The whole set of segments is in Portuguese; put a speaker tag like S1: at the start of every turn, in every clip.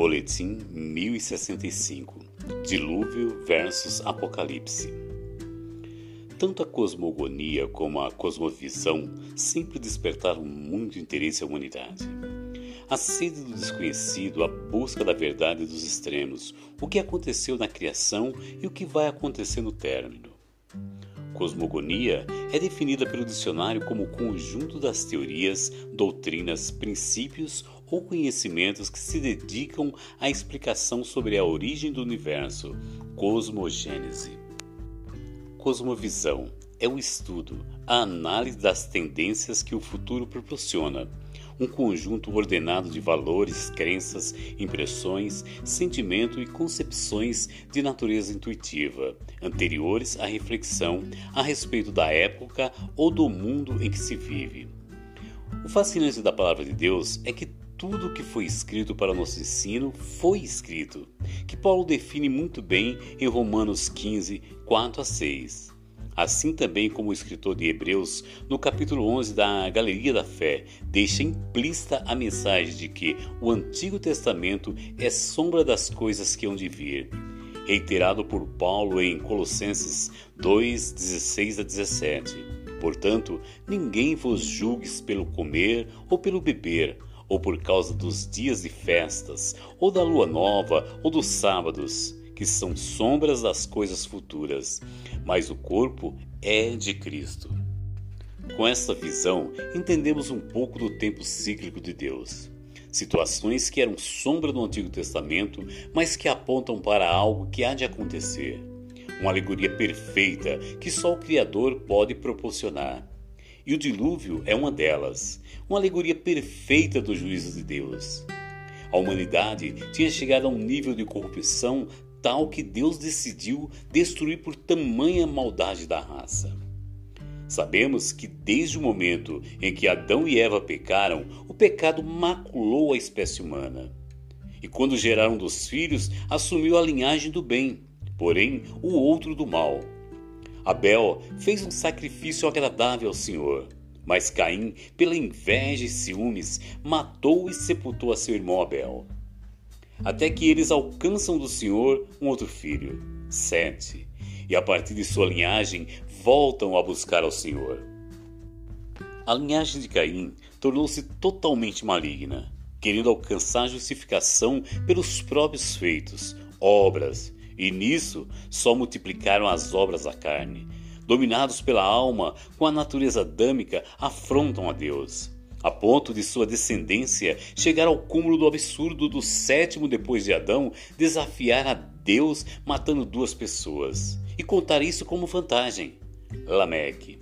S1: Boletim 1065 Dilúvio versus Apocalipse Tanto a cosmogonia como a cosmovisão sempre despertaram muito interesse à humanidade. A sede do desconhecido, a busca da verdade dos extremos, o que aconteceu na criação e o que vai acontecer no término. Cosmogonia é definida pelo dicionário como o conjunto das teorias, doutrinas, princípios ou conhecimentos que se dedicam à explicação sobre a origem do universo, cosmogênese. Cosmovisão é o estudo, a análise das tendências que o futuro proporciona um conjunto ordenado de valores, crenças, impressões, sentimento e concepções de natureza intuitiva, anteriores à reflexão a respeito da época ou do mundo em que se vive. O fascinante da palavra de Deus é que tudo o que foi escrito para nosso ensino foi escrito, que Paulo define muito bem em Romanos 15, 4 a 6 assim também como o escritor de Hebreus, no capítulo 11 da Galeria da Fé, deixa implícita a mensagem de que o Antigo Testamento é sombra das coisas que hão de vir, reiterado por Paulo em Colossenses 2, 16 a 17. Portanto, ninguém vos julgues pelo comer ou pelo beber, ou por causa dos dias de festas, ou da lua nova, ou dos sábados que são sombras das coisas futuras, mas o corpo é de Cristo. Com esta visão, entendemos um pouco do tempo cíclico de Deus. Situações que eram sombra do Antigo Testamento, mas que apontam para algo que há de acontecer. Uma alegoria perfeita que só o Criador pode proporcionar. E o dilúvio é uma delas, uma alegoria perfeita do juízo de Deus. A humanidade tinha chegado a um nível de corrupção tal que Deus decidiu destruir por tamanha maldade da raça. Sabemos que desde o momento em que Adão e Eva pecaram, o pecado maculou a espécie humana. E quando geraram dos filhos, assumiu a linhagem do bem, porém o outro do mal. Abel fez um sacrifício agradável ao Senhor, mas Caim, pela inveja e ciúmes, matou e sepultou a seu irmão Abel até que eles alcançam do Senhor um outro filho, Sete, e a partir de sua linhagem voltam a buscar ao Senhor. A linhagem de Caim tornou-se totalmente maligna, querendo alcançar justificação pelos próprios feitos, obras, e nisso só multiplicaram as obras da carne. Dominados pela alma, com a natureza adâmica, afrontam a Deus a ponto de sua descendência chegar ao cúmulo do absurdo do sétimo depois de Adão desafiar a Deus matando duas pessoas e contar isso como vantagem. Lameque.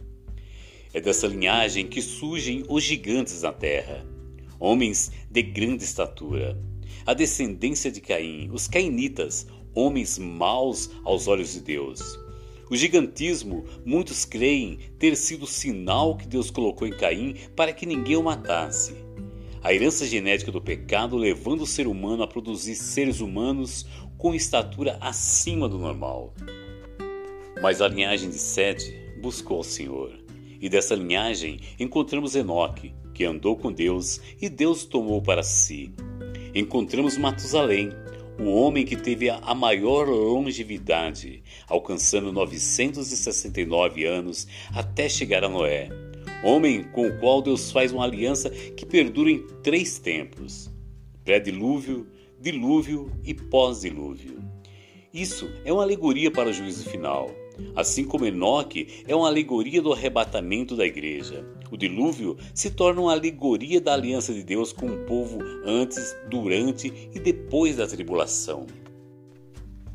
S1: É dessa linhagem que surgem os gigantes na terra, homens de grande estatura. A descendência de Caim, os cainitas, homens maus aos olhos de Deus. O gigantismo, muitos creem ter sido o sinal que Deus colocou em Caim para que ninguém o matasse. A herança genética do pecado levando o ser humano a produzir seres humanos com estatura acima do normal. Mas a linhagem de Sete buscou o Senhor. E dessa linhagem encontramos Enoque, que andou com Deus e Deus tomou para si. Encontramos Matusalém, o homem que teve a maior longevidade, alcançando 969 anos até chegar a Noé. Homem com o qual Deus faz uma aliança que perdura em três tempos: pré-dilúvio, dilúvio e pós-dilúvio. Isso é uma alegoria para o juízo final. Assim como Enoque é uma alegoria do arrebatamento da igreja. O dilúvio se torna uma alegoria da aliança de Deus com o povo antes, durante e depois da tribulação.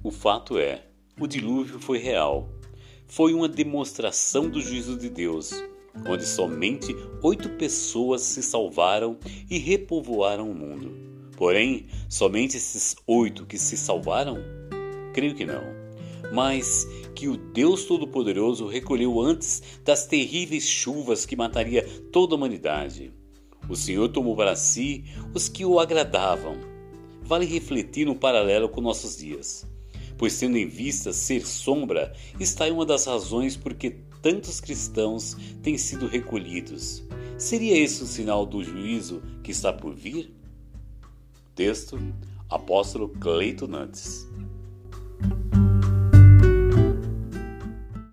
S1: O fato é, o dilúvio foi real. Foi uma demonstração do juízo de Deus, onde somente oito pessoas se salvaram e repovoaram o mundo. Porém, somente esses oito que se salvaram? Creio que não mas que o Deus Todo-Poderoso recolheu antes das terríveis chuvas que mataria toda a humanidade. O Senhor tomou para si os que o agradavam. Vale refletir no paralelo com nossos dias, pois tendo em vista ser sombra, está em uma das razões por que tantos cristãos têm sido recolhidos. Seria esse o sinal do juízo que está por vir? Texto Apóstolo Cleito Nantes.